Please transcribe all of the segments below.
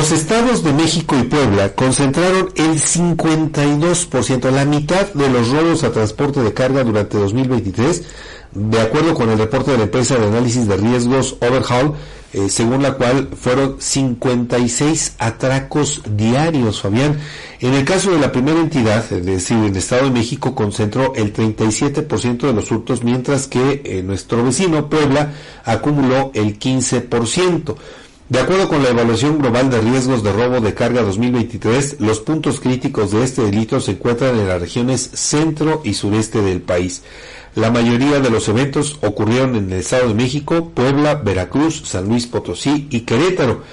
Los estados de México y Puebla concentraron el 52%, la mitad de los robos a transporte de carga durante 2023, de acuerdo con el reporte de la empresa de análisis de riesgos Overhaul, eh, según la cual fueron 56 atracos diarios, Fabián. En el caso de la primera entidad, es decir, el Estado de México concentró el 37% de los hurtos, mientras que eh, nuestro vecino Puebla acumuló el 15%. De acuerdo con la evaluación global de riesgos de robo de carga 2023, los puntos críticos de este delito se encuentran en las regiones centro y sureste del país. La mayoría de los eventos ocurrieron en el Estado de México, Puebla, Veracruz, San Luis Potosí y Querétaro.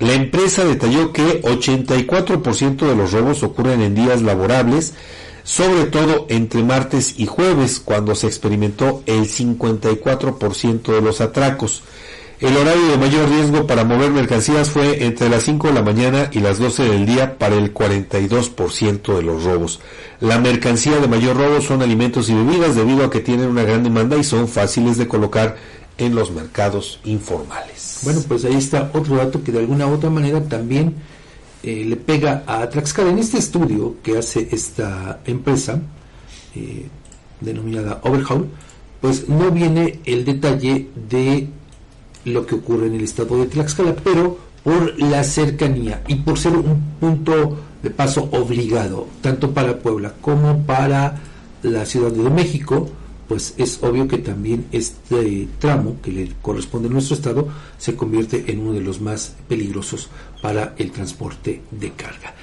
La empresa detalló que 84% de los robos ocurren en días laborables, sobre todo entre martes y jueves, cuando se experimentó el 54% de los atracos. El horario de mayor riesgo para mover mercancías fue entre las 5 de la mañana y las 12 del día para el 42% de los robos. La mercancía de mayor robo son alimentos y bebidas debido a que tienen una gran demanda y son fáciles de colocar en los mercados informales. Bueno, pues ahí está otro dato que de alguna u otra manera también eh, le pega a Tlaxcala. En este estudio que hace esta empresa eh, denominada Overhaul, pues no viene el detalle de lo que ocurre en el estado de Tlaxcala, pero por la cercanía y por ser un punto de paso obligado, tanto para Puebla como para la Ciudad de México, pues es obvio que también este tramo que le corresponde a nuestro estado se convierte en uno de los más peligrosos para el transporte de carga.